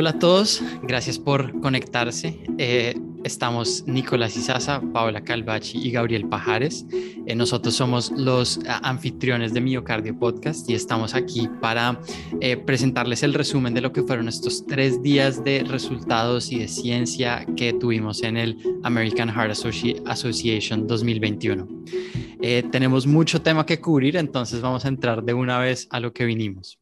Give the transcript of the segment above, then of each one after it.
Hola a todos, gracias por conectarse. Eh, estamos Nicolás Izaza, Paola Calvachi y Gabriel Pajares. Eh, nosotros somos los anfitriones de Miocardio Podcast y estamos aquí para eh, presentarles el resumen de lo que fueron estos tres días de resultados y de ciencia que tuvimos en el American Heart Association 2021. tenemos mucho tema que cubrir, entonces vamos a entrar de una vez a lo que vinimos.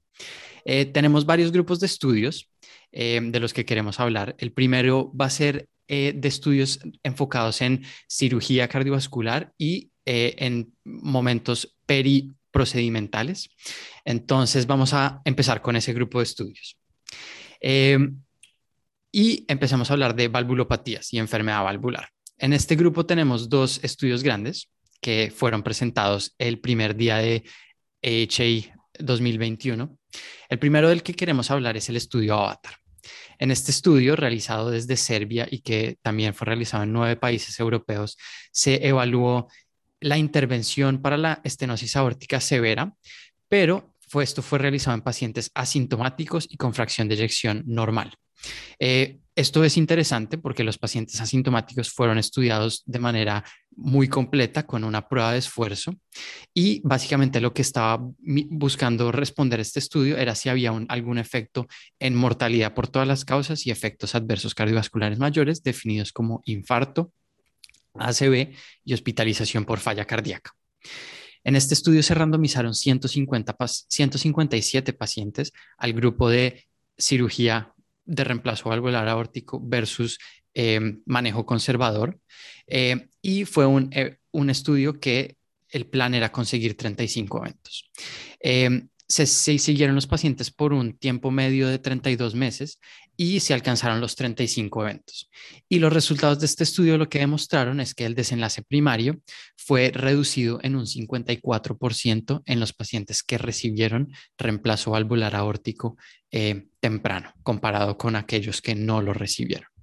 tenemos varios grupos de estudios eh, de los que queremos hablar. El primero va a ser eh, de estudios enfocados en cirugía cardiovascular y eh, en momentos periprocedimentales. Entonces vamos a empezar con ese grupo de estudios. y empezamos a hablar de valvulopatías y enfermedad valvular. En este grupo tenemos dos estudios grandes que fueron presentados el primer día de AHA 2021. El primero del que queremos hablar es el estudio Avatar. En este estudio, realizado desde Serbia y que también fue realizado en nueve países europeos, se evaluó la intervención para la estenosis aórtica severa, pero esto fue realizado en pacientes asintomáticos y con fracción de eyección normal. Eh, esto es interesante porque los pacientes asintomáticos fueron estudiados de manera muy completa con una prueba de esfuerzo y básicamente lo que estaba buscando responder este estudio era si había algún efecto en mortalidad por todas las causas y efectos adversos cardiovasculares mayores definidos como infarto, ACV y hospitalización por falla cardíaca. En este estudio se randomizaron 150 157 pacientes al grupo de cirugía de reemplazo valvular aórtico versus eh, manejo conservador. Eh, y fue eh, un, estudio que el plan era conseguir 35 eventos. Se, se, siguieron los pacientes por un tiempo medio de 32 meses y se alcanzaron los 35 eventos. Y los resultados de este estudio lo que demostraron es que el desenlace primario fue reducido en un 54% en los pacientes que recibieron reemplazo valvular aórtico temprano, comparado con aquellos que no lo recibieron.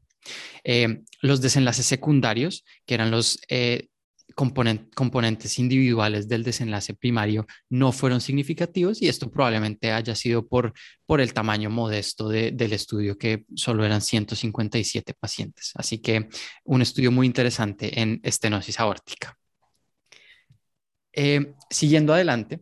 Eh, los desenlaces secundarios, que eran los eh, componentes individuales del desenlace primario no fueron significativos y esto probablemente haya sido por, por el tamaño modesto del estudio, que solo eran 157 pacientes. Así que un estudio muy interesante en estenosis aórtica. Eh, siguiendo adelante,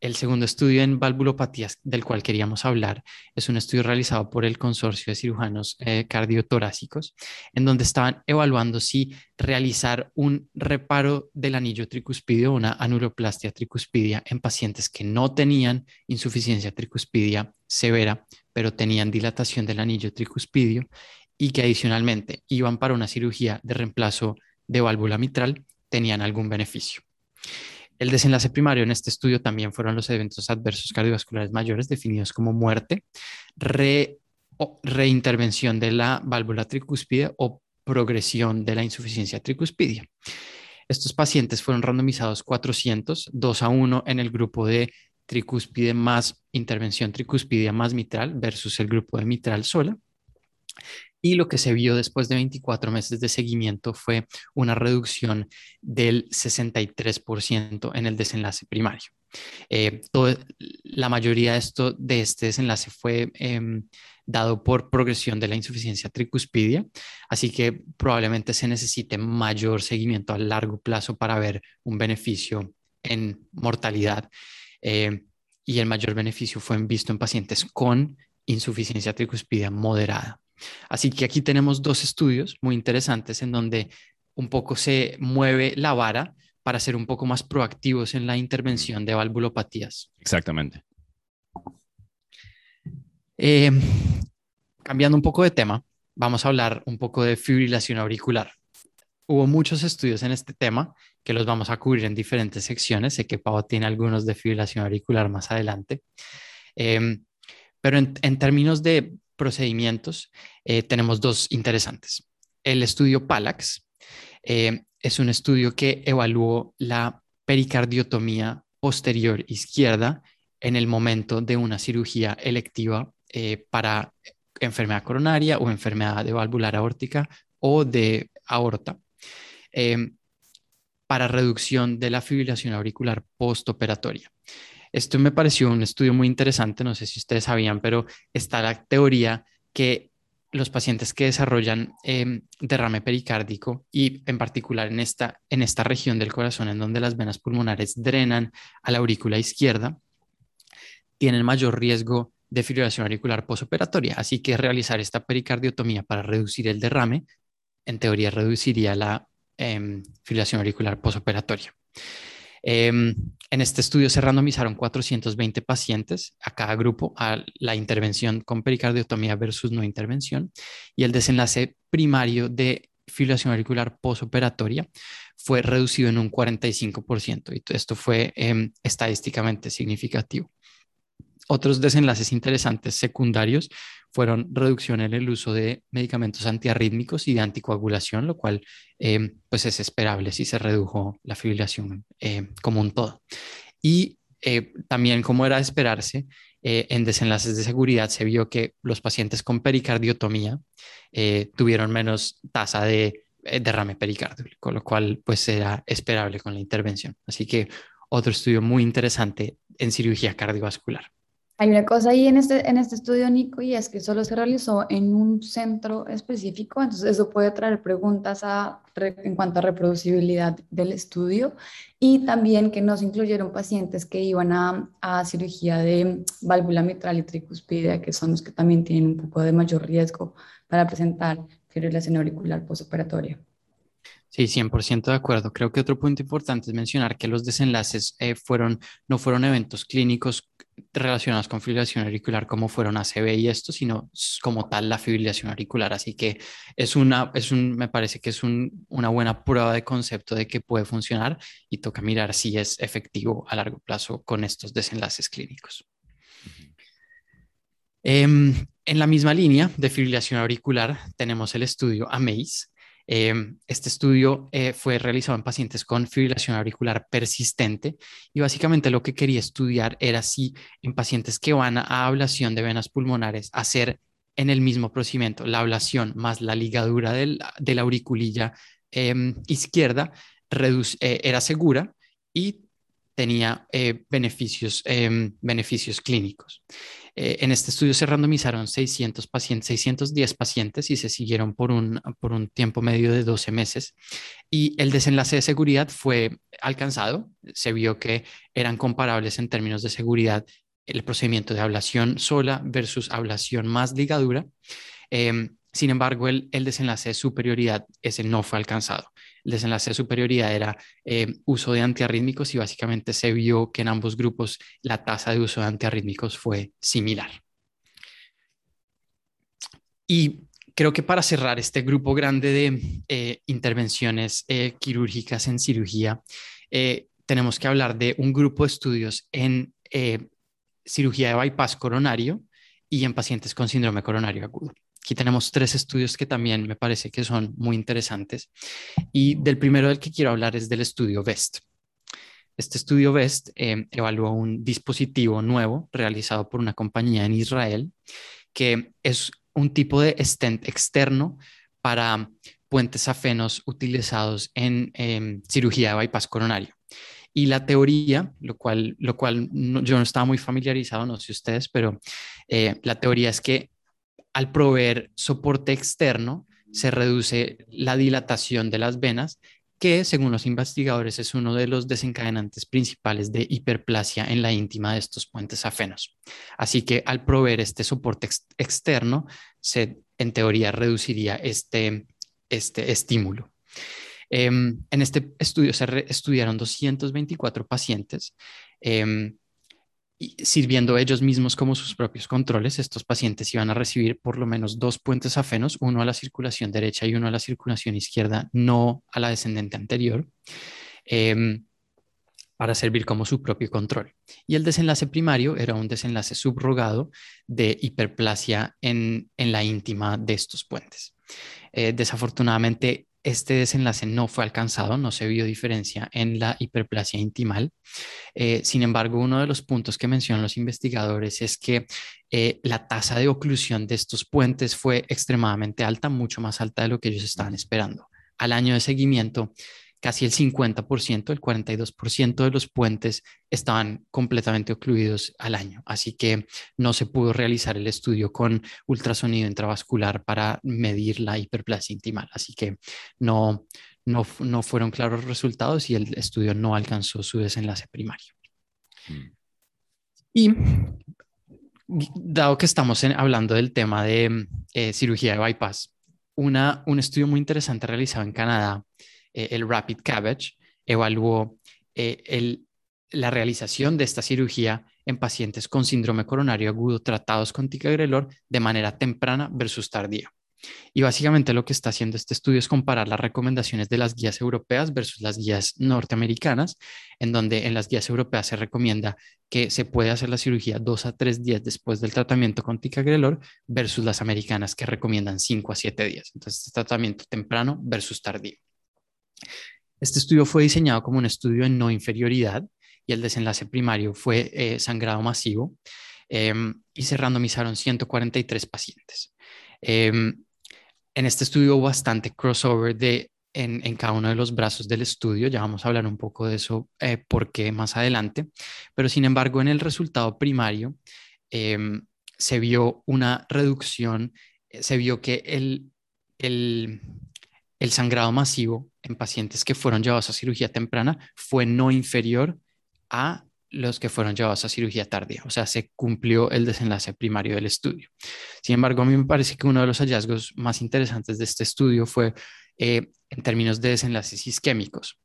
el segundo estudio en valvulopatías del cual queríamos hablar es un estudio realizado por el Consorcio de Cirujanos eh, Cardiotorácicos, en donde estaban evaluando si realizar un reparo del anillo tricuspidio, una anuloplastia tricuspidia en pacientes que no tenían insuficiencia tricuspidia severa, pero tenían dilatación del anillo tricuspidio y que adicionalmente iban para una cirugía de reemplazo de válvula mitral, tenían algún beneficio. El desenlace primario en este estudio también fueron los eventos adversos cardiovasculares mayores definidos como muerte, reintervención de la válvula tricuspide o progresión de la insuficiencia tricuspidia. Estos pacientes fueron randomizados 400, 2 a 1 en el grupo de tricuspide más intervención tricuspidia más mitral versus el grupo de mitral sola y lo que se vio después de 24 meses de seguimiento fue una reducción del 63% en el desenlace primario. Eh, la mayoría de, esto, de este desenlace fue em, dado por progresión de la insuficiencia tricuspidia, así que probablemente se necesite mayor seguimiento a largo plazo para ver un beneficio en mortalidad. Eh, y el mayor beneficio fue visto en pacientes con insuficiencia tricuspidia moderada. Así que aquí tenemos dos estudios muy interesantes en donde un poco se mueve la vara para ser un poco más proactivos en la intervención de valvulopatías. Exactamente. Eh, cambiando un poco de tema, vamos a hablar un poco de fibrilación auricular. Hubo muchos estudios en este tema que los vamos a cubrir en diferentes secciones. Sé que Pau tiene algunos de fibrilación auricular más adelante. Eh, pero en, términos de procedimientos, eh, tenemos dos interesantes. El estudio PALAX eh, es un estudio que evaluó la pericardiotomía posterior izquierda en el momento de una cirugía electiva eh, para enfermedad coronaria o enfermedad de válvula aórtica o de aorta para reducción de la fibrilación auricular postoperatoria. Esto me pareció un estudio muy interesante, no sé si ustedes sabían, pero está la teoría que los pacientes que desarrollan em, derrame pericárdico y en particular en esta, en esta región del corazón en donde las venas pulmonares drenan a la aurícula izquierda, tienen mayor riesgo de fibrilación auricular posoperatoria. Así que realizar esta pericardiotomía para reducir el derrame, en teoría reduciría la eh, fibrilación auricular posoperatoria. Em, en este estudio se randomizaron 420 pacientes a cada grupo a la intervención con pericardiotomía versus no intervención y el desenlace primario de fibrilación auricular posoperatoria fue reducido en un 45% y esto fue em, estadísticamente significativo. Otros desenlaces interesantes secundarios fueron reducción en el uso de medicamentos antiarrítmicos y de anticoagulación, lo cual eh, pues es esperable si se redujo la fibrilación eh, como un todo. Y eh, también, como era de esperarse, en desenlaces de seguridad se vio que los pacientes con pericardiotomía tuvieron menos tasa de derrame pericárdico, con lo cual pues era esperable con la intervención. Así que otro estudio muy interesante en cirugía cardiovascular. Hay una cosa ahí en este, en este estudio, Nico, y es que solo se realizó en un centro específico, entonces eso puede traer preguntas a, en cuanto a reproducibilidad del estudio y también que no se incluyeron pacientes que iban a, a cirugía de válvula mitral y tricuspidia, que son los que también tienen un poco de mayor riesgo para presentar fibrilación auricular postoperatoria. Sí, 100% de acuerdo. Creo que otro punto importante es mencionar que los desenlaces eh, fueron, no fueron eventos clínicos relacionados con fibrilación auricular como fueron ACV y esto, sino como tal la fibrilación auricular. Así que es una, es un, me parece que es una buena prueba de concepto de que puede funcionar y toca mirar si es efectivo a largo plazo con estos desenlaces clínicos. Em, en la misma línea de fibrilación auricular tenemos el estudio AMAZE, Em, este estudio eh, fue realizado en pacientes con fibrilación auricular persistente y básicamente lo que quería estudiar era si en pacientes que van a ablación de venas pulmonares hacer en el mismo procedimiento la ablación más la ligadura de la auriculilla em, izquierda eh, era segura y tenía eh, beneficios, em, beneficios clínicos. Eh, en este estudio se randomizaron 600 pacientes, 610 pacientes y se siguieron por un, tiempo medio de 12 meses. Y el desenlace de seguridad fue alcanzado. Se vio que eran comparables en términos de seguridad el procedimiento de ablación sola versus ablación más ligadura. Em, sin embargo, el, el, desenlace de superioridad ese no fue alcanzado. El desenlace de superioridad era eh, uso de antiarrítmicos y básicamente se vio que en ambos grupos la tasa de uso de antiarrítmicos fue similar. Y creo que para cerrar este grupo grande de eh, intervenciones eh, quirúrgicas en cirugía, tenemos que hablar de un grupo de estudios en cirugía de bypass coronario y en pacientes con síndrome coronario agudo. Aquí tenemos tres estudios que también me parece que son muy interesantes. Y del primero del que quiero hablar es del estudio VEST. Este estudio VEST eh, evaluó un dispositivo nuevo realizado por una compañía en Israel que es un tipo de stent externo para puentes afenos utilizados en em, cirugía de bypass coronario. Y la teoría, lo cual, lo cual yo no estaba muy familiarizado, no sé ustedes, pero eh, la teoría es que al proveer soporte externo, se reduce la dilatación de las venas, que según los investigadores es uno de los desencadenantes principales de hiperplasia en la íntima de estos puentes afenos. Así que al proveer este soporte externo, se en teoría reduciría este, este estímulo. Em, en este estudio se estudiaron 224 pacientes em, sirviendo ellos mismos como sus propios controles, estos pacientes iban a recibir por lo menos dos puentes afenos, uno a la circulación derecha y uno a la circulación izquierda, no a la descendente anterior, em, para servir como su propio control. Y el desenlace primario era un desenlace subrogado de hiperplasia en, la íntima de estos puentes. Eh, desafortunadamente, este desenlace no fue alcanzado, no se vio diferencia en la hiperplasia intimal. Eh, sin embargo, uno de los puntos que mencionan los investigadores es que eh, la tasa de oclusión de estos puentes fue extremadamente alta, mucho más alta de lo que ellos estaban esperando. Al año de seguimiento, casi el 50%, el 42% de los puentes estaban completamente ocluidos al año. Así que no se pudo realizar el estudio con ultrasonido intravascular para medir la hiperplasia intimal. Así que no, no, no fueron claros resultados y el estudio no alcanzó su desenlace primario. Mm. Y dado que estamos hablando del tema de eh, cirugía de bypass, una, un estudio muy interesante realizado en Canadá, eh, el Rapid Cabbage, evaluó eh, la realización de esta cirugía en pacientes con síndrome coronario agudo tratados con ticagrelor de manera temprana versus tardía. Y básicamente lo que está haciendo este estudio es comparar las recomendaciones de las guías europeas versus las guías norteamericanas, en donde en las guías europeas se recomienda que se puede hacer la cirugía dos a tres días después del tratamiento con ticagrelor versus las americanas que recomiendan cinco a siete días. Entonces, este tratamiento temprano versus tardío. Este estudio fue diseñado como un estudio en no inferioridad y el desenlace primario fue eh, sangrado masivo em, y se randomizaron 143 pacientes. Em, en este estudio hubo bastante crossover de, en, en, cada uno de los brazos del estudio, ya vamos a hablar un poco de eso, eh, por qué más adelante, pero sin embargo en el resultado primario em, se vio una reducción, eh, se vio que el, el, el sangrado masivo en pacientes que fueron llevados a cirugía temprana fue no inferior a los que fueron llevados a cirugía tardía, o sea, se cumplió el desenlace primario del estudio. Sin embargo, a mí me parece que uno de los hallazgos más interesantes de este estudio fue eh, en términos de desenlaces isquémicos.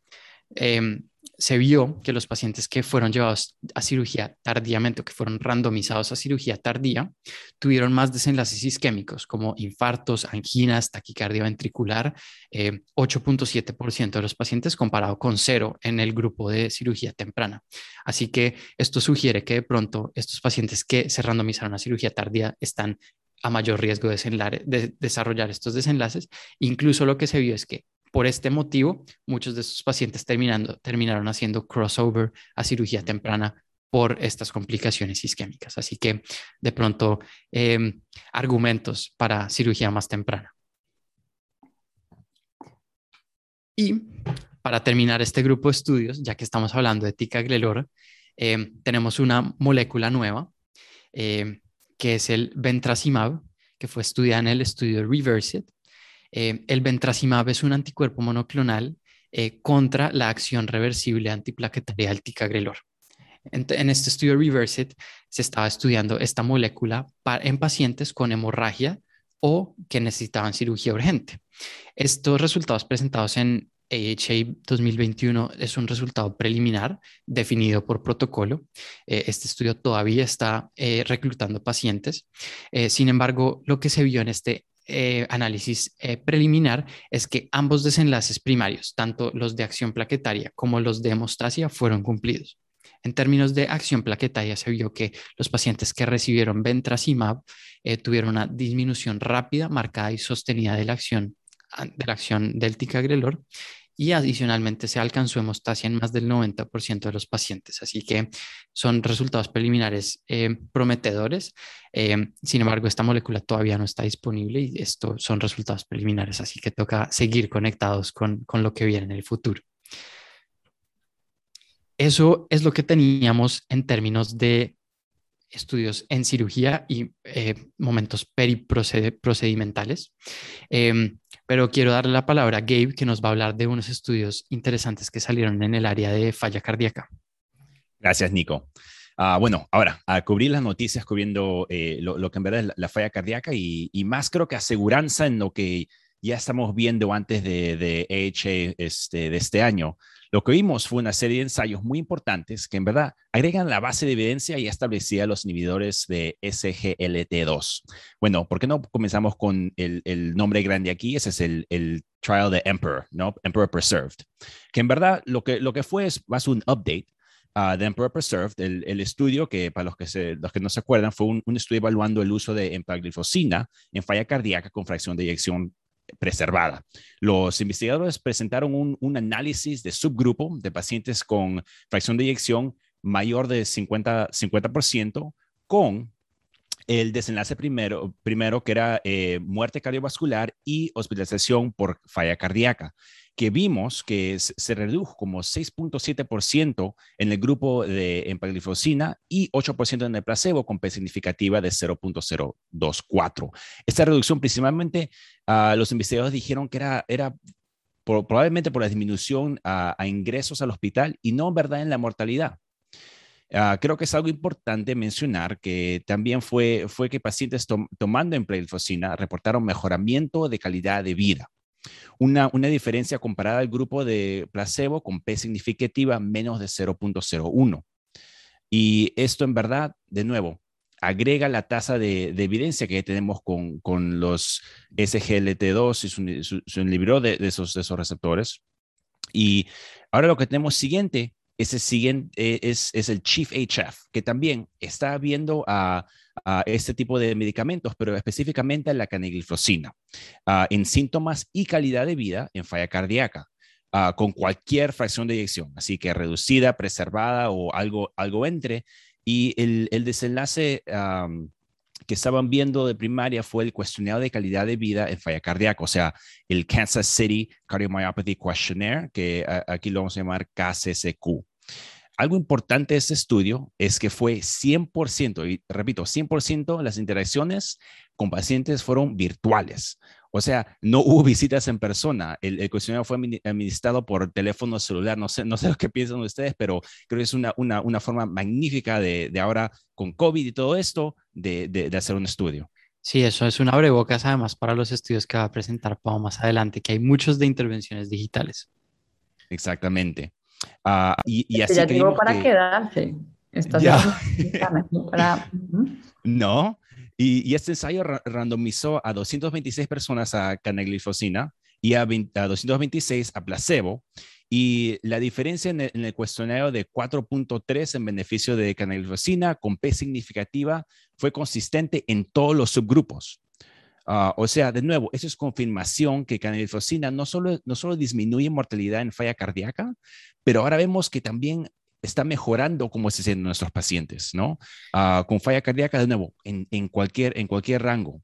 Em, se vio que los pacientes que fueron llevados a cirugía tardíamente o que fueron randomizados a cirugía tardía tuvieron más desenlaces isquémicos como infartos, anginas, taquicardia ventricular, 8.7% eh, de los pacientes comparado con cero en el grupo de cirugía temprana. Así que esto sugiere que de pronto estos pacientes que se randomizaron a cirugía tardía están a mayor riesgo de desarrollar estos desenlaces. Incluso lo que se vio es que por este motivo, muchos de estos pacientes terminando, terminaron haciendo crossover a cirugía temprana por estas complicaciones isquémicas. Así que de pronto, em, argumentos para cirugía más temprana. Y para terminar este grupo de estudios, ya que estamos hablando de ticagrelor, eh, tenemos una molécula nueva em, que es el ventracimab, que fue estudiada en el estudio Reversit eh, el ventracimab es un anticuerpo monoclonal eh, contra la acción reversible antiplaquetaria del ticagrelor. En, este estudio Reversit se estaba estudiando esta molécula en pacientes con hemorragia o que necesitaban cirugía urgente. Estos resultados presentados en AHA 2021 es un resultado preliminar definido por protocolo. Eh, este estudio todavía está reclutando pacientes. sin embargo, lo que se vio en este eh, análisis eh, preliminar es que ambos desenlaces primarios, tanto los de acción plaquetaria como los de hemostasia, fueron cumplidos. En términos de acción plaquetaria, se vio que los pacientes que recibieron ventracimab eh, tuvieron una disminución rápida, marcada y sostenida de la acción, de la acción del ticagrelor y adicionalmente se alcanzó hemostasia en más del 90% de los pacientes. Así que son resultados preliminares eh, prometedores. Eh, sin embargo, esta molécula todavía no está disponible y estos son resultados preliminares, así que toca seguir conectados con, con lo que viene en el futuro. Eso es lo que teníamos en términos de estudios en cirugía y eh, momentos periprocedimentales. Em, pero quiero darle la palabra a Gabe, que nos va a hablar de unos estudios interesantes que salieron en el área de falla cardíaca. Gracias, Nico. Ah, bueno, ahora, a cubrir las noticias, cubriendo eh, lo, que en verdad es la, falla cardíaca y, más creo que aseguranza en lo que ya estamos viendo antes de, de este, de este año. Lo que vimos fue una serie de ensayos muy importantes que en verdad agregan la base de evidencia y establecía los inhibidores de SGLT2. Bueno, ¿por qué no comenzamos con el, nombre grande aquí? Ese es el, trial de Emperor, ¿no? Emperor Preserved, que en verdad lo que, lo que fue es más un update uh, de Emperor Preserved, el, estudio que para los que, se, los que no se acuerdan fue un, un estudio evaluando el uso de empaglifosina en falla cardíaca con fracción de eyección preservada. Los investigadores presentaron un, análisis de subgrupo de pacientes con fracción de eyección mayor de 50%, 50 con el desenlace primero, primero que era eh, muerte cardiovascular y hospitalización por falla cardíaca. Que vimos que se redujo como 6.7% en el grupo de empagliflozina y 8% en el placebo con P significativa de 0.024. Esta reducción principalmente uh, los investigadores dijeron que era, era probablemente por la disminución a, ingresos al hospital y no, ¿verdad?, en la mortalidad. Uh, creo que es algo importante mencionar que también fue, fue que pacientes tomando empagliflozina reportaron mejoramiento de calidad de vida una, diferencia comparada al grupo de placebo con P significativa menos de 0.01. Y esto en verdad, de nuevo, agrega la tasa de, evidencia que tenemos con, los SGLT2 y su, inhibidor de, esos, de esos receptores. Y ahora lo que tenemos siguiente ese siguiente es, es, el Chief HF, que también está viendo a, este tipo de medicamentos, pero específicamente a la canagliflozina, ah, en síntomas y calidad de vida en falla cardíaca. Ah, con cualquier fracción de eyección, así que reducida, preservada o algo, algo entre. Y el, el desenlace que estaban viendo de primaria fue el cuestionario de calidad de vida en falla cardíaca, o sea, el Kansas City Cardiomyopathy Questionnaire, que aquí lo vamos a llamar KCCQ. Algo importante de este estudio es que fue 100%, y repito, 100% las interacciones con pacientes fueron virtuales. O sea, no hubo visitas en persona. El, cuestionario fue administrado por teléfono celular. No sé, no sé lo que piensan ustedes, pero creo que es una, una, una forma magnífica de, de, ahora, con COVID y todo esto, de, de, hacer un estudio. Sí, eso es una abrebocas además para los estudios que va a presentar Pau más adelante, que hay muchos de intervenciones digitales. Exactamente. Uh, y, y, así ya llegó para quedarse. Ya. Para... No, y, este ensayo randomizó a 226 personas a canaglifosina y a, 226 a placebo. Y la diferencia en el, cuestionario de 4.3 en beneficio de canaglifosina con P significativa fue consistente en todos los subgrupos. Ah, o sea, de nuevo, eso es confirmación que canaglifosina no solo, no solo disminuye mortalidad en falla cardíaca, pero ahora vemos que también está mejorando como se sienten nuestros pacientes, ¿no? Ah, con falla cardíaca, de nuevo, en, en, cualquier, en cualquier rango,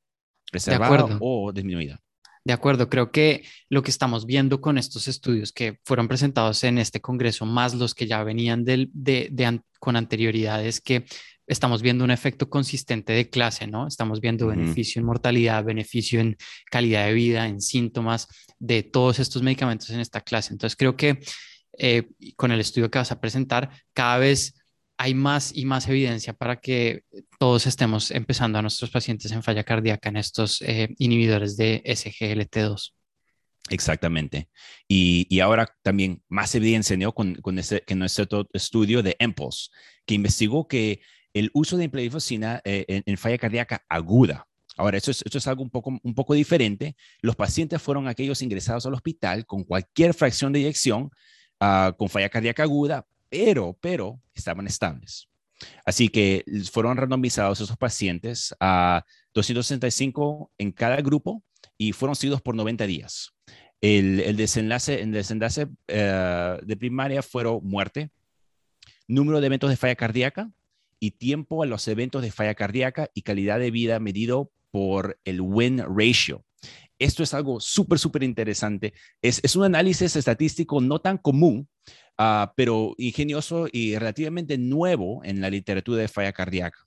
reservado o disminuida. De acuerdo, creo que lo que estamos viendo con estos estudios que fueron presentados en este congreso, más los que ya venían del, de, de, con anterioridad, es que estamos viendo un efecto consistente de clase, ¿no? Estamos viendo beneficio en mortalidad, beneficio en calidad de vida, en síntomas de todos estos medicamentos en esta clase. Entonces, creo que eh, con el estudio que vas a presentar, cada vez hay más y más evidencia para que todos estemos empezando a nuestros pacientes en falla cardíaca en estos eh, inhibidores de SGLT2. Exactamente. Y, ahora también más evidencia ¿no? con, con ese, que nuestro estudio de EMPOS, que investigó que el uso de implifosina eh, en, falla cardíaca aguda, Ahora, esto es, algo un poco, un poco diferente. Los pacientes fueron aquellos ingresados al hospital con cualquier fracción de eyección Ah, con falla cardíaca aguda, pero, pero estaban estables. Así que fueron randomizados esos pacientes a 265 en cada grupo y fueron seguidos por 90 días. El, desenlace, el desenlace eh, de primaria fueron muerte, número de eventos de falla cardíaca y tiempo a los eventos de falla cardíaca y calidad de vida medido por el win ratio. Esto es algo súper, súper interesante. Es, un análisis estadístico no tan común, ah, pero ingenioso y relativamente nuevo en la literatura de falla cardíaca.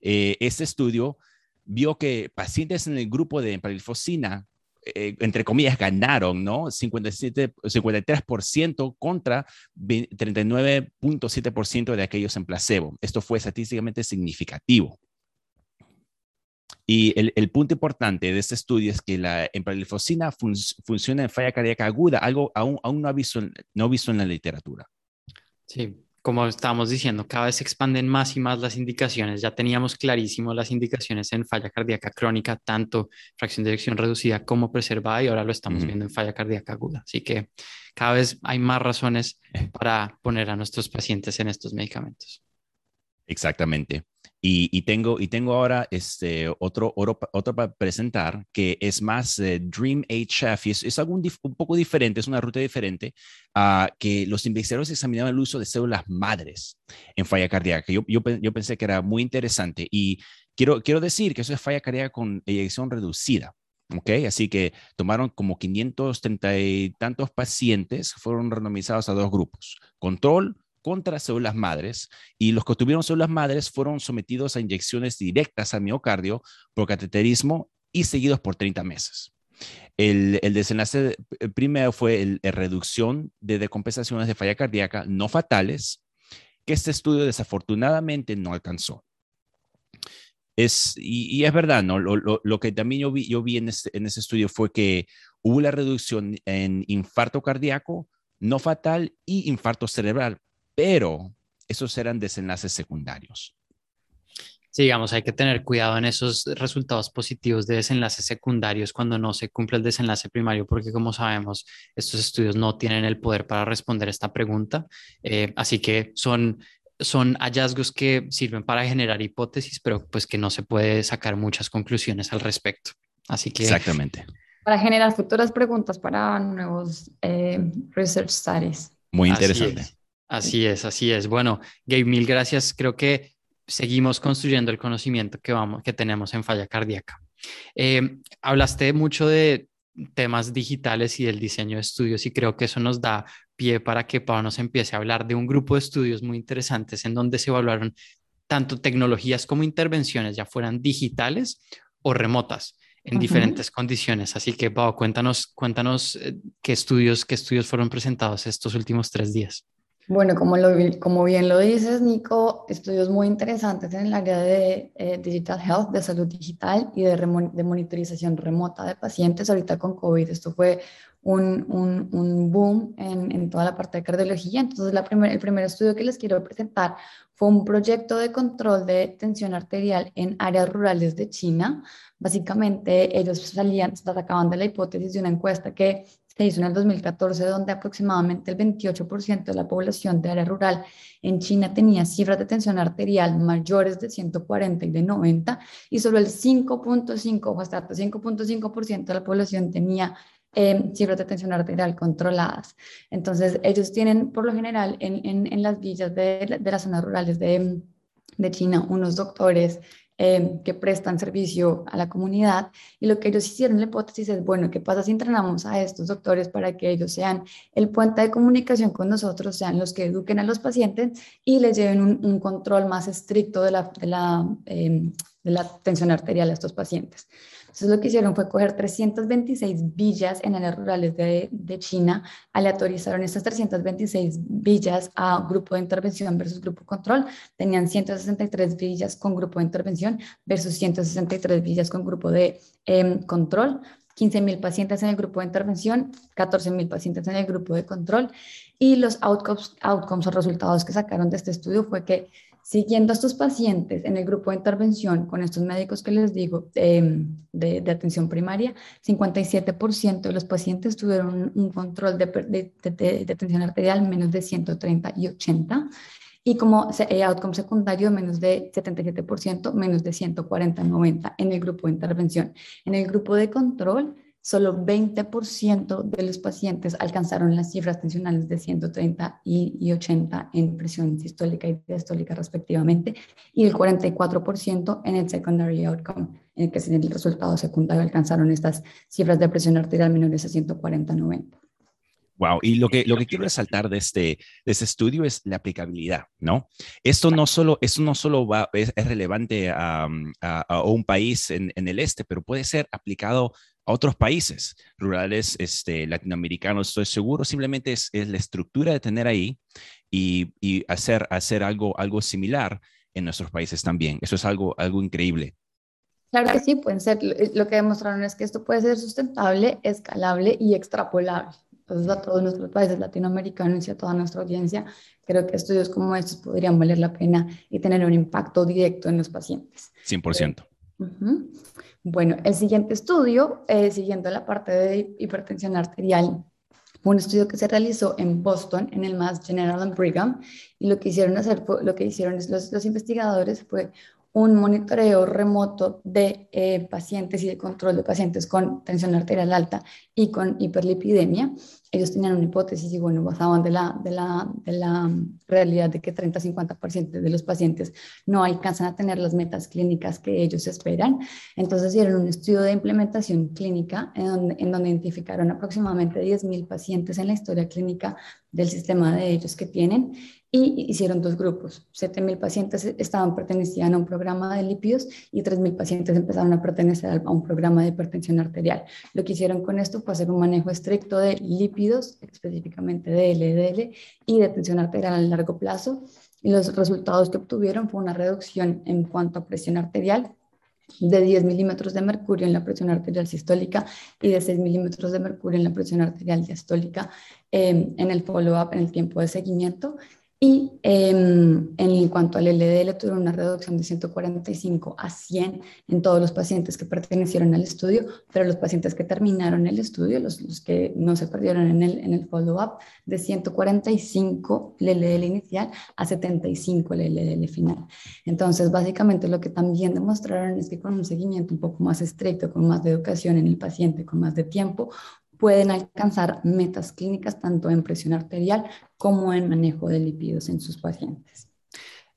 Eh, este estudio vio que pacientes en el grupo de empalifosina, eh, entre comillas, ganaron, ¿no? 57, 53% contra 39.7% de aquellos en placebo. Esto fue estadísticamente significativo. Y el, punto importante de este estudio es que la empalifosina funciona en falla cardíaca aguda, algo aún, aún no, visto, no visto en la literatura. Sí, como estábamos diciendo, cada vez se expanden más y más las indicaciones. Ya teníamos clarísimo las indicaciones en falla cardíaca crónica, tanto fracción de eyección reducida como preservada, y ahora lo estamos viendo en falla cardíaca aguda. Así que cada vez hay más razones para poner a nuestros pacientes en estos medicamentos. Exactamente. Y, tengo, y tengo ahora este otro, otro, para presentar que es más Dream HF y es, algo un, poco diferente, es una ruta diferente a que los investigadores examinaban el uso de células madres en falla cardíaca. Yo, yo, yo, pensé que era muy interesante y quiero, quiero decir que eso es falla cardíaca con eyección reducida. ¿ok? Así que tomaron como 530 y tantos pacientes, fueron randomizados a dos grupos, control contra células madres, y los que tuvieron células madres fueron sometidos a inyecciones directas al miocardio por cateterismo y seguidos por 30 meses. El, desenlace primero fue la reducción de decompensaciones de falla cardíaca no fatales, que este estudio desafortunadamente no alcanzó. Es, y, es verdad, ¿no? Lo, que también yo vi, yo vi en, este, en ese estudio fue que hubo la reducción en infarto cardíaco no fatal y infarto cerebral, pero esos eran desenlaces secundarios. Sí, digamos, hay que tener cuidado en esos resultados positivos de desenlaces secundarios cuando no se cumple el desenlace primario, porque como sabemos, estos estudios no tienen el poder para responder esta pregunta. Eh, así que son, son hallazgos que sirven para generar hipótesis, pero pues que no se puede sacar muchas conclusiones al respecto. Así que... Exactamente. Para generar futuras preguntas para nuevos eh, research studies. Muy interesante. Así es, así es. Bueno, Gabe, mil gracias. Creo que seguimos construyendo el conocimiento que, vamos, que tenemos en falla cardíaca. Eh, hablaste mucho de temas digitales y del diseño de estudios y creo que eso nos da pie para que Pau nos empiece a hablar de un grupo de estudios muy interesantes en donde se evaluaron tanto tecnologías como intervenciones, ya fueran digitales o remotas en diferentes condiciones. Así que, Pau, cuéntanos, cuéntanos eh, qué estudios, qué estudios fueron presentados estos últimos tres días. Bueno, como, lo, como bien lo dices, Nico, estudios muy interesantes en el área de eh, digital health, de salud digital y de, de, monitorización remota de pacientes. Ahorita con COVID, esto fue un, un, un boom en, en, toda la parte de cardiología. Entonces, la primer, el primer estudio que les quiero presentar fue un proyecto de control de tensión arterial en áreas rurales de China. Básicamente, ellos salían, sacaban de la hipótesis de una encuesta que se hizo en el 2014, donde aproximadamente el 28% de la población de área rural en China tenía cifras de tensión arterial mayores de 140 y de 90, y solo el 5.5 o hasta 5.5% de la población tenía eh, cifras de tensión arterial controladas. Entonces, ellos tienen, por lo general, en, en, en las villas de, de, las zonas rurales de, de China, unos doctores Em, que prestan servicio a la comunidad y lo que ellos hicieron, la hipótesis es, bueno, ¿qué pasa si entrenamos a estos doctores para que ellos sean el puente de comunicación con nosotros, sean los que eduquen a los pacientes y les lleven un, control más estricto de la, de la, em, de la tensión arterial a estos pacientes? Entonces lo que hicieron fue coger 326 villas en áreas rurales de, China, aleatorizaron estas 326 villas a grupo de intervención versus grupo control, tenían 163 villas con grupo de intervención versus 163 villas con grupo de eh, control. 15.000 pacientes en el grupo de intervención, 14.000 pacientes en el grupo de control y los outcomes, outcomes o resultados que sacaron de este estudio fue que Siguiendo a estos pacientes en el grupo de intervención con estos médicos que les digo em, de, de, atención primaria, 57% de los pacientes tuvieron un control de, de, de, tensión arterial menos de 130 y 80 y como eh, outcome secundario menos de 77%, menos de 140 90 en el grupo de intervención. En el grupo de control, solo 20% de los pacientes alcanzaron las cifras tensionales de 130 y, 80 en presión sistólica y diastólica respectivamente, y el 44% en el secondary outcome, en el que en el resultado secundario alcanzaron estas cifras de presión arterial menores a 140-90. Wow, y lo que, lo que quiero resaltar de este, de este estudio es la aplicabilidad, ¿no? Esto no solo, esto no solo va, es, relevante a, a, un país en, en, el este, pero puede ser aplicado a otros países rurales este, latinoamericanos, estoy seguro, simplemente es, la estructura de tener ahí y, hacer, hacer algo, algo similar en nuestros países también. Eso es algo, algo increíble. Claro que sí, pueden ser. Lo que demostraron es que esto puede ser sustentable, escalable y extrapolable. Entonces, a todos nuestros países latinoamericanos y a toda nuestra audiencia, creo que estudios como estos podrían valer la pena y tener un impacto directo en los pacientes. 100%. Bueno, el siguiente estudio, eh, siguiendo la parte de hipertensión arterial, fue un estudio que se realizó en Boston, en el Mass General Brigham, y lo que hicieron, hacer, lo que hicieron los, los investigadores fue un monitoreo remoto de eh, pacientes y de control de pacientes con tensión arterial alta y con hiperlipidemia. Ellos tenían una hipótesis y bueno, basaban de la, de la, de la realidad de que 30-50% de los pacientes no alcanzan a tener las metas clínicas que ellos esperan. Entonces hicieron un estudio de implementación clínica en donde, en donde identificaron aproximadamente 10.000 pacientes en la historia clínica del sistema de ellos que tienen y hicieron dos grupos. 7.000 pacientes estaban pertenecían a un programa de lípidos y 3.000 pacientes empezaron a pertenecer a un programa de hipertensión arterial. Lo que hicieron con esto fue hacer un manejo estricto de lípidos, específicamente de LDL y de tensión arterial a largo plazo. Y los resultados que obtuvieron fue una reducción en cuanto a presión arterial de 10 milímetros de mercurio en la presión arterial sistólica y de 6 milímetros de mercurio en la presión arterial diastólica eh, en el follow-up, en el tiempo de seguimiento, y em, en cuanto al LDL, tuvieron una reducción de 145 a 100 en todos los pacientes que pertenecieron al estudio, pero los pacientes que terminaron el estudio, los, los que no se perdieron en el, en el follow-up, de 145 el LDL inicial a 75 el LDL final. Entonces, básicamente lo que también demostraron es que con un seguimiento un poco más estricto, con más de educación en el paciente, con más de tiempo, pueden alcanzar metas clínicas tanto en presión arterial como en manejo de lípidos en sus pacientes.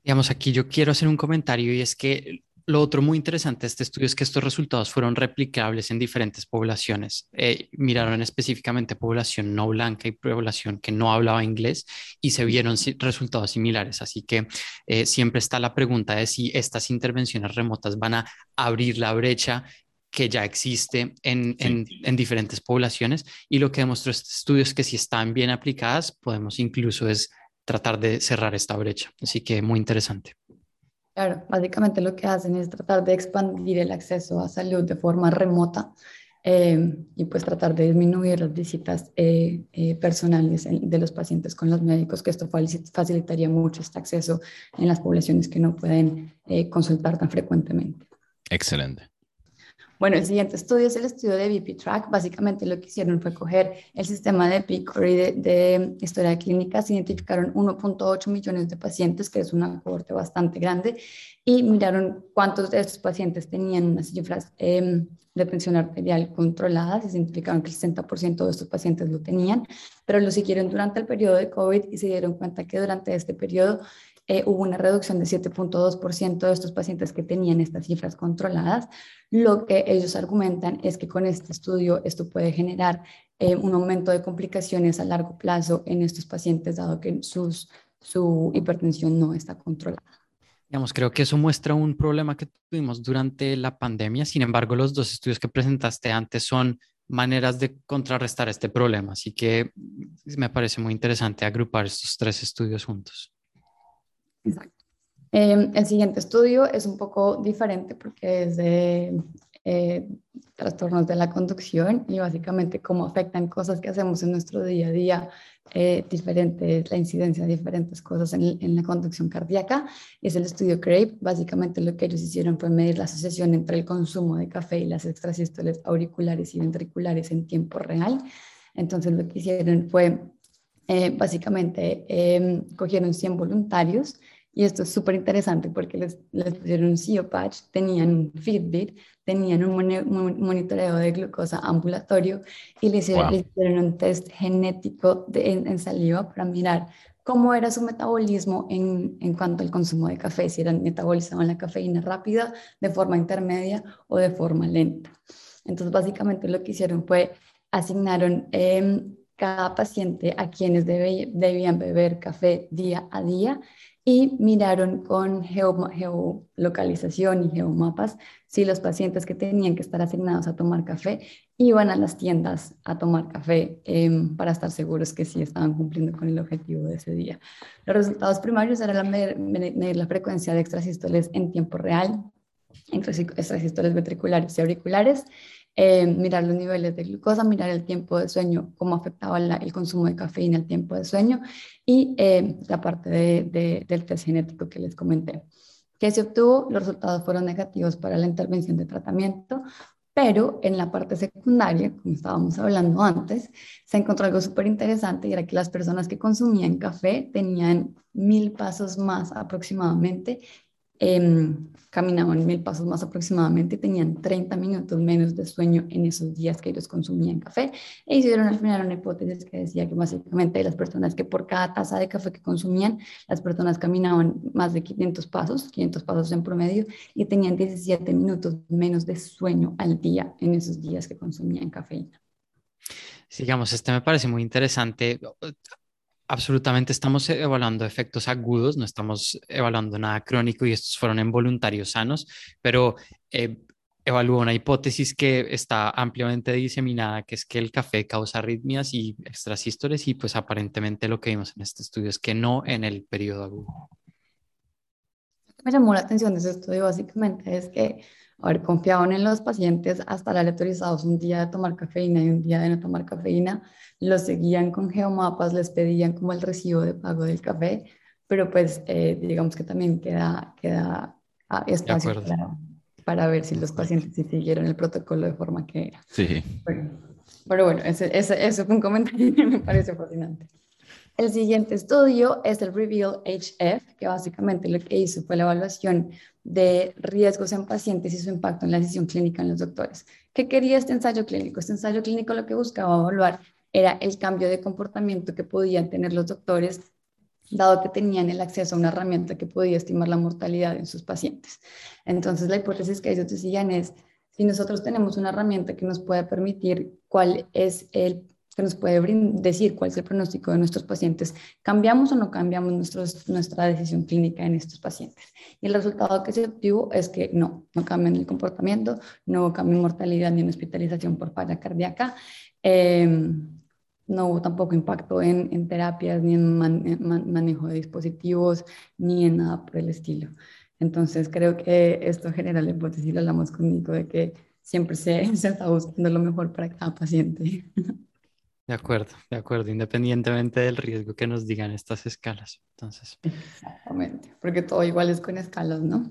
Digamos, aquí yo quiero hacer un comentario y es que lo otro muy interesante de este estudio es que estos resultados fueron replicables en diferentes poblaciones. Eh, miraron específicamente población no blanca y población que no hablaba inglés y se vieron resultados similares. Así que eh, siempre está la pregunta de si estas intervenciones remotas van a abrir la brecha que ya existe en, en, diferentes poblaciones y lo que demostró este estudio es que si están bien aplicadas podemos incluso es tratar de cerrar esta brecha. Así que muy interesante. Claro, básicamente lo que hacen es tratar de expandir el acceso a salud de forma remota eh, y pues tratar de disminuir las visitas eh, eh, personales de los pacientes con los médicos, que esto facilitaría mucho este acceso en las poblaciones que no pueden consultar tan frecuentemente. Excelente. Bueno, el siguiente estudio es el estudio de BP Track. Básicamente lo que hicieron fue coger el sistema de PICORI de, de historia de clínicas, identificaron 1.8 millones de pacientes, que es una cohorte bastante grande, y miraron cuántos de estos pacientes tenían unas cifras eh, de tensión arterial controladas y identificaron que el 60% de estos pacientes lo tenían, pero lo siguieron durante el periodo de COVID y se dieron cuenta que durante este periodo eh, hubo una reducción de 7.2% de estos pacientes que tenían estas cifras controladas. Lo que ellos argumentan es que con este estudio esto puede generar eh, un aumento de complicaciones a largo plazo en estos pacientes, dado que sus, su hipertensión no está controlada. Digamos, creo que eso muestra un problema que tuvimos durante la pandemia. Sin embargo, los dos estudios que presentaste antes son maneras de contrarrestar este problema. Así que me parece muy interesante agrupar estos tres estudios juntos. Exacto. Em, el siguiente estudio es un poco diferente porque es de eh, trastornos de la conducción y básicamente cómo afectan cosas que hacemos en nuestro día a día, eh, diferentes, la incidencia de diferentes cosas en, en, la conducción cardíaca. Es el estudio CRAPE. Básicamente lo que ellos hicieron fue medir la asociación entre el consumo de café y las extrasístoles auriculares y ventriculares en tiempo real. Entonces lo que hicieron fue eh, básicamente em, cogieron 100 voluntarios y esto es súper interesante porque les, les, pusieron un CEO patch, tenían un Fitbit, tenían un, monitoreo de glucosa ambulatorio y les hicieron, un test genético de, en, saliva para mirar cómo era su metabolismo en, en, cuanto al consumo de café, si eran metabolizaban la cafeína rápida, de forma intermedia o de forma lenta. Entonces, básicamente lo que hicieron fue asignaron eh, cada paciente a quienes debían beber café día a día y miraron con geolocalización y geomapas si los pacientes que tenían que estar asignados a tomar café iban a las tiendas a tomar café em, para estar seguros que sí estaban cumpliendo con el objetivo de ese día. Los resultados primarios eran medir, la frecuencia de extrasístoles en tiempo real, extrasístoles ventriculares y auriculares, eh, mirar los niveles de glucosa, mirar el tiempo de sueño, cómo afectaba el consumo de cafeína el tiempo de sueño y eh, la parte de, del test genético que les comenté. ¿Qué se obtuvo? Los resultados fueron negativos para la intervención de tratamiento, pero en la parte secundaria, como estábamos hablando antes, se encontró algo súper interesante y era que las personas que consumían café tenían mil pasos más aproximadamente em, caminaban mil pasos más aproximadamente y tenían 30 minutos menos de sueño en esos días que ellos consumían café. E hicieron al final una hipótesis que decía que básicamente las personas que por cada taza de café que consumían, las personas caminaban más de 500 pasos, 500 pasos en promedio, y tenían 17 minutos menos de sueño al día en esos días que consumían cafeína. Sigamos, este me parece muy interesante absolutamente estamos evaluando efectos agudos, no estamos evaluando nada crónico y estos fueron en voluntarios sanos, pero eh, evalúa una hipótesis que está ampliamente diseminada, que es que el café causa arritmias y extrasístoles y pues aparentemente lo que vimos en este estudio es que no en el periodo agudo. Me llamó la atención de ese estudio básicamente es que haber confiado en los pacientes hasta darle autorizados un día de tomar cafeína y un día de no tomar cafeína, los seguían con geomapas, les pedían como el recibo de pago del café, pero pues eh, digamos que también queda, queda ah, espacio para, para, ver si los pacientes sí siguieron el protocolo de forma que era. Sí. pero bueno, ese, ese, eso fue un comentario que me parece fascinante. El siguiente estudio es el Reveal HF, que básicamente lo que hizo fue la evaluación de riesgos en pacientes y su impacto en la decisión clínica en los doctores. ¿Qué quería este ensayo clínico? Este ensayo clínico lo que buscaba evaluar era el cambio de comportamiento que podían tener los doctores dado que tenían el acceso a una herramienta que podía estimar la mortalidad en sus pacientes. Entonces, la hipótesis que ellos decían es, si nosotros tenemos una herramienta que nos puede permitir cuál es el que nos puede decir cuál es el pronóstico de nuestros pacientes, ¿cambiamos o no cambiamos nuestra decisión clínica en estos pacientes? Y el resultado que se obtuvo es que no, no cambian el comportamiento, no cambian mortalidad ni en hospitalización por falla cardíaca. Em, no hubo tampoco impacto en, en terapias, ni en, manejo de dispositivos, ni en nada por el estilo. Entonces, creo que esto genera la hipótesis, lo hablamos conmigo, de que siempre se, se está buscando lo mejor para cada paciente. De acuerdo, de acuerdo, independientemente del riesgo que nos digan estas escalas. Entonces. Exactamente, porque todo igual es con escalas, ¿no?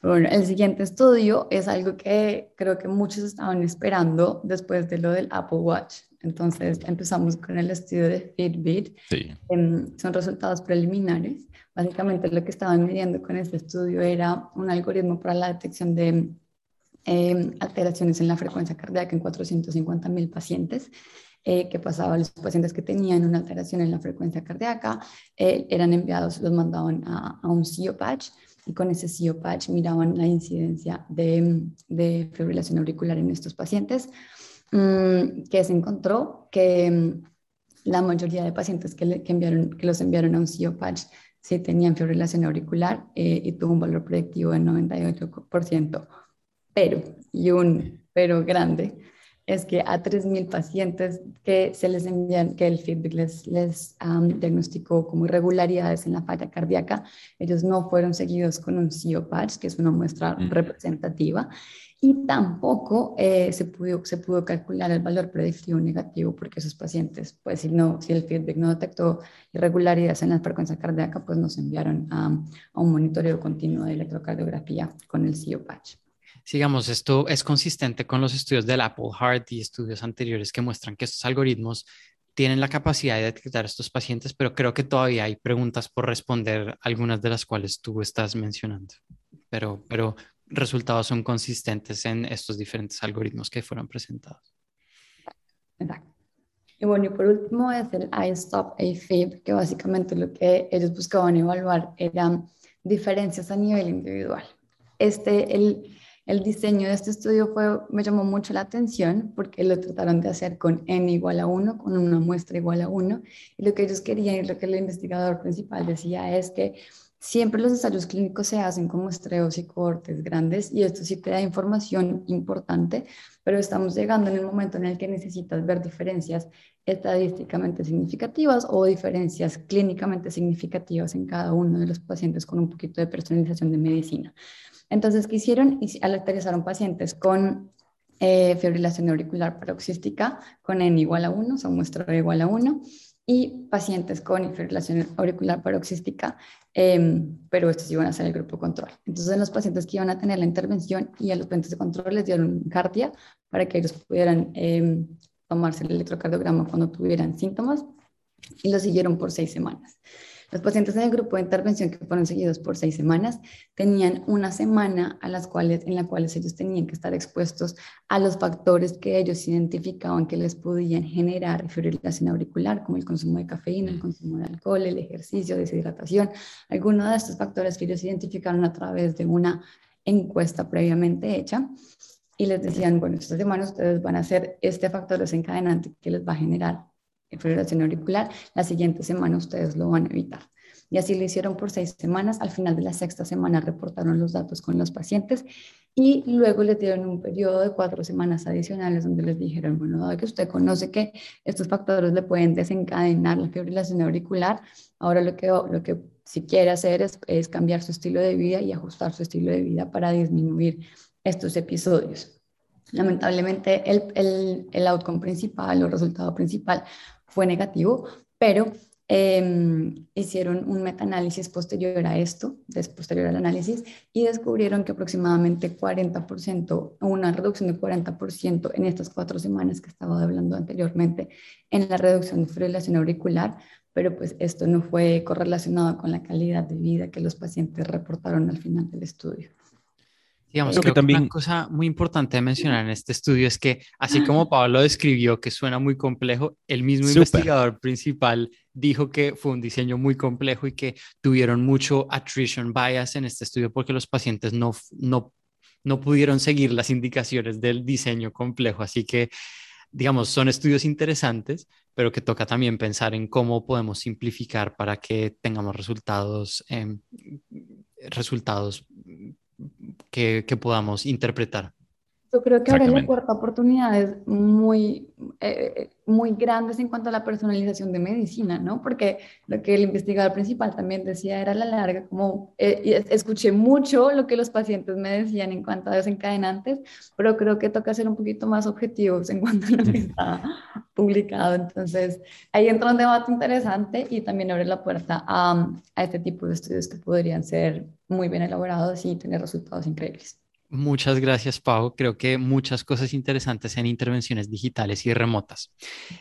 Bueno, el siguiente estudio es algo que creo que muchos estaban esperando después de lo del Apple Watch. Entonces empezamos con el estudio de Fitbit. Sí. Em, son resultados preliminares. Básicamente lo que estaban midiendo con este estudio era un algoritmo para la detección de em, alteraciones en la frecuencia cardíaca en 450 mil pacientes eh, que pasaba a los pacientes que tenían una alteración en la frecuencia cardíaca, eh, eran enviados, los mandaban a, un CO patch y con ese CO patch miraban la incidencia de, de fibrilación auricular en estos pacientes, mm, que se encontró que mm, la mayoría de pacientes que, que, enviaron, que los enviaron a un CO patch sí tenían fibrilación auricular eh, y tuvo un valor predictivo de 98%, pero, y un pero grande, es que a 3.000 pacientes que se les envían, que el feedback les, les diagnosticó como irregularidades en la falla cardíaca, ellos no fueron seguidos con un CO patch, que es una muestra representativa, y tampoco eh, se, pudo, se pudo calcular el valor predictivo negativo porque esos pacientes, pues si, no, si el feedback no detectó irregularidades en la frecuencia cardíaca, pues nos enviaron a, a un monitoreo continuo de electrocardiografía con el CO patch. Sigamos, esto es consistente con los estudios del Apple Heart y estudios anteriores que muestran que estos algoritmos tienen la capacidad de detectar a estos pacientes, pero creo que todavía hay preguntas por responder, algunas de las cuales tú estás mencionando. Pero, pero resultados son consistentes en estos diferentes algoritmos que fueron presentados. Exacto. Y bueno, y por último es el iStop AFib, que básicamente lo que ellos buscaban evaluar eran diferencias a nivel individual. Este, el, el diseño de este estudio fue, me llamó mucho la atención porque lo trataron de hacer con n igual a 1, con una muestra igual a 1. Y lo que ellos querían y lo que el investigador principal decía es que siempre los ensayos clínicos se hacen con muestreos y cohortes grandes y esto sí te da información importante, pero estamos llegando en el momento en el que necesitas ver diferencias estadísticamente significativas o diferencias clínicamente significativas en cada uno de los pacientes con un poquito de personalización de medicina. Entonces, ¿qué hicieron? Alectorizaron pacientes con eh, fibrilación auricular paroxística con N igual a 1, o sea, muestra igual a 1, y pacientes con fibrilación auricular paroxística, em, pero estos iban a ser el grupo control. Entonces, en los pacientes que iban a tener la intervención y a los pacientes de control les dieron cardia para que ellos pudieran em, tomarse el electrocardiograma cuando tuvieran síntomas y lo siguieron por seis semanas. Los pacientes en el grupo de intervención que fueron seguidos por seis semanas tenían una semana a las cuales, en la cual ellos tenían que estar expuestos a los factores que ellos identificaban que les podían generar fibrilación auricular, como el consumo de cafeína, el mm. consumo de alcohol, el ejercicio, deshidratación, algunos de estos factores que ellos identificaron a través de una encuesta previamente hecha y les decían, bueno, esta semana ustedes van a hacer este factor desencadenante que les va a generar fibrilación auricular, la siguiente semana ustedes lo van a evitar. Y así lo hicieron por seis semanas. Al final de la sexta semana reportaron los datos con los pacientes y luego les dieron un periodo de cuatro semanas adicionales donde les dijeron, bueno, dado que usted conoce que estos factores le pueden desencadenar la fibrilación auricular, ahora lo que, lo que si quiere hacer es, es cambiar su estilo de vida y ajustar su estilo de vida para disminuir estos episodios. Lamentablemente, el, el, el outcome principal o resultado principal fue negativo, pero em, hicieron un metaanálisis posterior a esto, posterior al análisis, y descubrieron que aproximadamente 40%, una reducción de 40% en estas cuatro semanas que estaba hablando anteriormente, en la reducción de fibrilación auricular, pero pues esto no fue correlacionado con la calidad de vida que los pacientes reportaron al final del estudio. Digamos, que también... una cosa muy importante de mencionar en este estudio es que, así como Pablo describió que suena muy complejo, el mismo investigador principal dijo que fue un diseño muy complejo y que tuvieron mucho attrition bias en este estudio porque los pacientes no, no, no pudieron seguir las indicaciones del diseño complejo. Así que, digamos, son estudios interesantes, pero que toca también pensar en cómo podemos simplificar para que tengamos resultados, eh, resultados que, podamos interpretar. Yo creo que ahora la cuarta oportunidades muy, eh, muy grandes en cuanto a la personalización de medicina, ¿no? Porque lo que el investigador principal también decía era a la larga, como eh, escuché mucho lo que los pacientes me decían en cuanto a desencadenantes, pero creo que toca ser un poquito más objetivos en cuanto a lo que está publicado. Entonces, ahí entra un debate interesante y también abre la puerta a, a este tipo de estudios que podrían ser muy bien elaborados y tener resultados increíbles. Muchas gracias, Pau. Creo que muchas cosas interesantes en intervenciones digitales y remotas.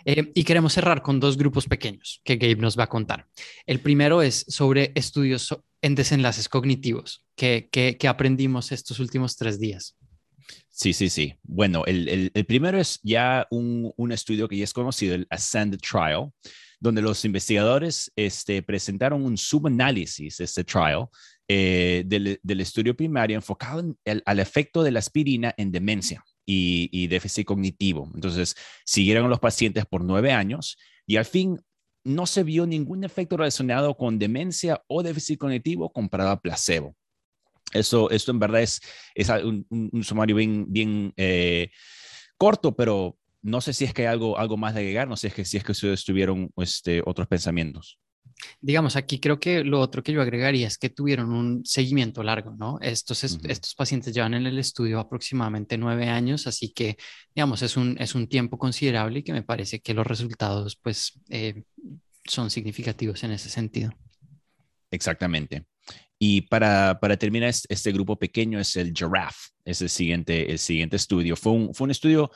Eh, y queremos cerrar con dos grupos pequeños que Gabe nos va a contar. El primero es sobre estudios en desenlaces cognitivos que, aprendimos estos últimos tres días. Sí, sí, sí. Bueno, el, primero es ya un, un, estudio que ya es conocido, el Ascend Trial, donde los investigadores este, presentaron un subanálisis de este trial eh, del, estudio primario enfocado al efecto de la aspirina en demencia y, déficit cognitivo. Entonces, siguieron los pacientes por nueve años y al fin no se vio ningún efecto relacionado con demencia o déficit cognitivo comparado a placebo. Eso, esto en verdad es, es un, sumario bien, bien eh, corto, pero no sé si es que hay algo, algo más de agregar, no sé si es que, si es que ustedes tuvieron este, otros pensamientos. Digamos, aquí creo que lo otro que yo agregaría es que tuvieron un seguimiento largo, ¿no? Estos, estos pacientes llevan en el estudio aproximadamente nueve años, así que, digamos, es un, es un tiempo considerable y que me parece que los resultados, pues, eh, son significativos en ese sentido. Exactamente. Y para, para, terminar, este grupo pequeño es el Giraffe, es el siguiente, el siguiente estudio. Fue un, fue un estudio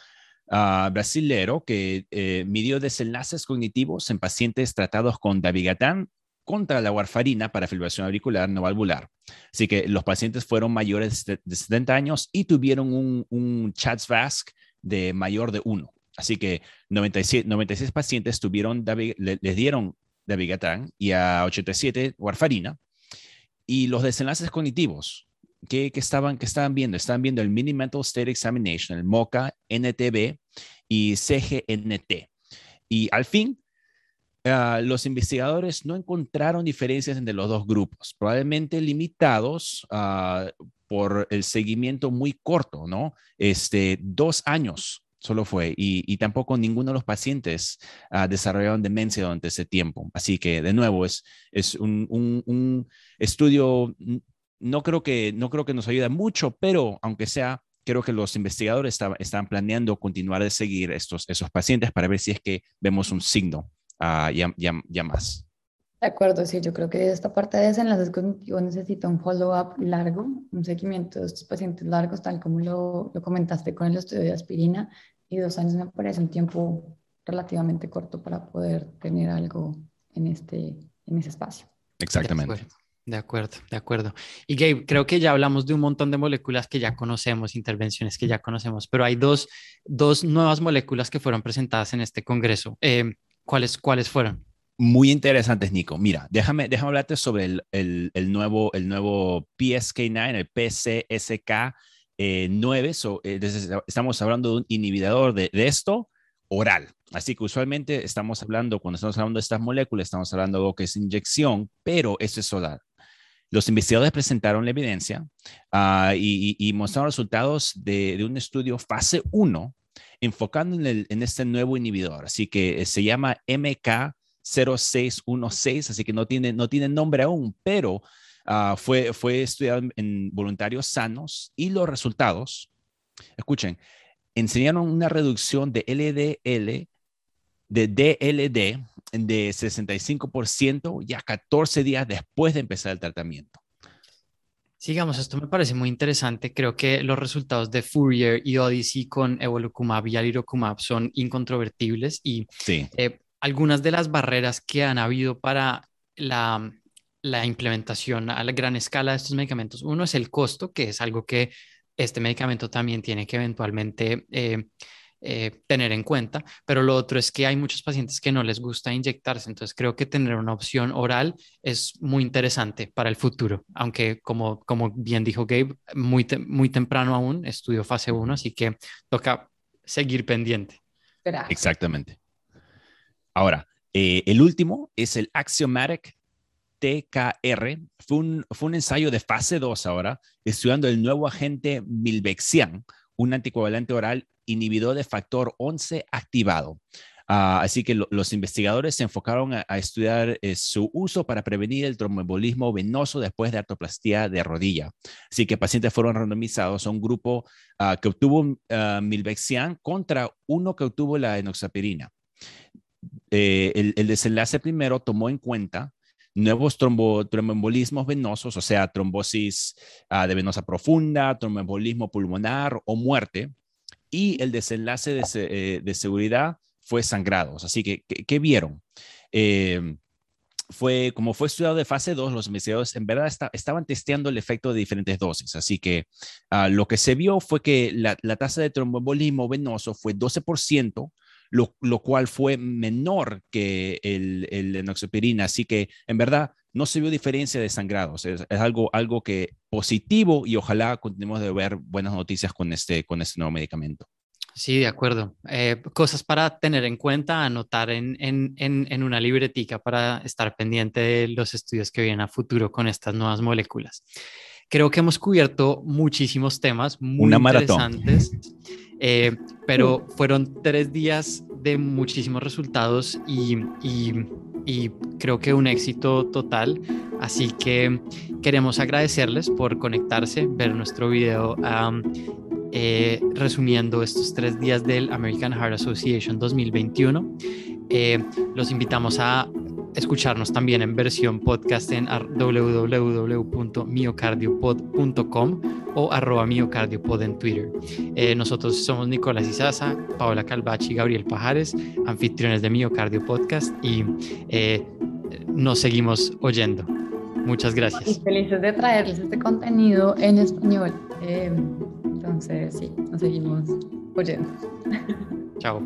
uh, brasilero que eh, midió desenlaces cognitivos en pacientes tratados con dabigatán contra la warfarina para fibrilación auricular no valvular. Así que los pacientes fueron mayores de 70 años y tuvieron un, un VASC de mayor de 1. Así que 97, 96 pacientes tuvieron, les dieron dabigatán y a 87 warfarina. Y los desenlaces cognitivos, ¿qué, estaban, que estaban viendo? Estaban viendo el Mini Mental State Examination, el MOCA, NTB y CGNT. Y al fin, ah, los investigadores no encontraron diferencias entre los dos grupos, probablemente limitados ah, por el seguimiento muy corto, ¿no? Este, dos años solo fue, y, tampoco ninguno de los pacientes uh, desarrollaron demencia durante ese tiempo. Así que, de nuevo, es, es un, un estudio no creo que, no creo que nos ayude mucho, pero aunque sea, creo que los investigadores están planeando continuar de seguir estos, esos pacientes para ver si es que vemos un signo uh, ya, ya, más. De acuerdo, sí, yo creo que esta parte de desenlaces cognitivos necesita un follow-up largo, un seguimiento de estos pacientes largos, tal como lo, lo comentaste con el estudio de aspirina, y dos años me parece un tiempo relativamente corto para poder tener algo en, este, en ese espacio. Exactamente. De acuerdo, de acuerdo. Y Gabe, creo que ya hablamos de un montón de moléculas que ya conocemos, intervenciones que ya conocemos, pero hay dos, dos nuevas moléculas que fueron presentadas en este congreso. Eh, ¿cuáles, ¿Cuáles fueron? Muy interesantes, Nico. Mira, déjame, déjame hablarte sobre el, el, nuevo, el nuevo PSK9, el PCSK9. Eh, estamos hablando de un inhibidor de, de esto oral. Así que usualmente estamos hablando, cuando estamos hablando de estas moléculas, estamos hablando de lo que es inyección, pero esto es oral. Los investigadores presentaron la evidencia uh, y, mostraron resultados de, un estudio fase 1 enfocando en, este nuevo inhibidor. Así que eh, se llama MK0616, así que no tiene, no tiene nombre aún, pero uh, fue, fue estudiado en voluntarios sanos y los resultados, escuchen, enseñaron una reducción de LDL, de DLD de 65% ya 14 días después de empezar el tratamiento. Sigamos, esto me parece muy interesante. Creo que los resultados de Fourier y Odyssey con evolucumab y alirocumab son incontrovertibles y sí. eh, algunas de las barreras que han habido para la, la implementación a la gran escala de estos medicamentos. Uno es el costo, que es algo que este medicamento también tiene que eventualmente eh, eh, tener en cuenta, pero lo otro es que hay muchos pacientes que no les gusta inyectarse, entonces creo que tener una opción oral es muy interesante para el futuro, aunque como, como bien dijo Gabe, muy, te muy temprano aún, estudio fase 1, así que toca seguir pendiente. Gracias. Exactamente. Ahora, eh, el último es el Axiomatic TKR. Fue un, fue un ensayo de fase 2 ahora, estudiando el nuevo agente Milvexian, un anticoagulante oral inhibidor de factor 11 activado. Uh, así que lo, los investigadores se enfocaron a, estudiar eh, su uso para prevenir el tromboembolismo venoso después de artoplastía de rodilla. Así que pacientes fueron randomizados a un grupo uh, que obtuvo uh, milvexian contra uno que obtuvo la enoxaparina. Eh, el, el, desenlace primero tomó en cuenta nuevos trombo, tromboembolismos venosos, o sea, trombosis de venosa profunda, tromboembolismo pulmonar o muerte, y el desenlace de, eh, de seguridad fue sangrados. Así que, ¿qué, qué vieron? Eh, fue, como fue estudiado de fase 2, los investigadores en verdad está, estaban testeando el efecto de diferentes dosis. Así que uh, lo que se vio fue que la, la tasa de tromboembolismo venoso fue 12%, lo, lo, cual fue menor que el, el enoxaparina. Así que en verdad no se vio diferencia de sangrados. Es, es, algo, algo que positivo y ojalá continuemos de ver buenas noticias con este, con este nuevo medicamento. Sí, de acuerdo. Eh, cosas para tener en cuenta, anotar en, en, en, en, una libretica para estar pendiente de los estudios que vienen a futuro con estas nuevas moléculas. Creo que hemos cubierto muchísimos temas muy una interesantes, eh, pero fueron tres días de muchísimos resultados y, y y creo que un éxito total. Así que queremos agradecerles por conectarse, ver nuestro video eh, resumiendo estos tres días del American Heart Association 2021. Eh, los invitamos a escucharnos también en versión podcast en www.miocardiopod.com o arroba miocardiopod en Twitter. Eh, nosotros somos Nicolás Izaza, Paola Calvachi y Gabriel Pajares, anfitriones de Miocardio Podcast y eh, nos seguimos oyendo. Muchas gracias. Y felices de traerles este contenido en español. Eh, entonces, sí, nos seguimos oyendo. Chao.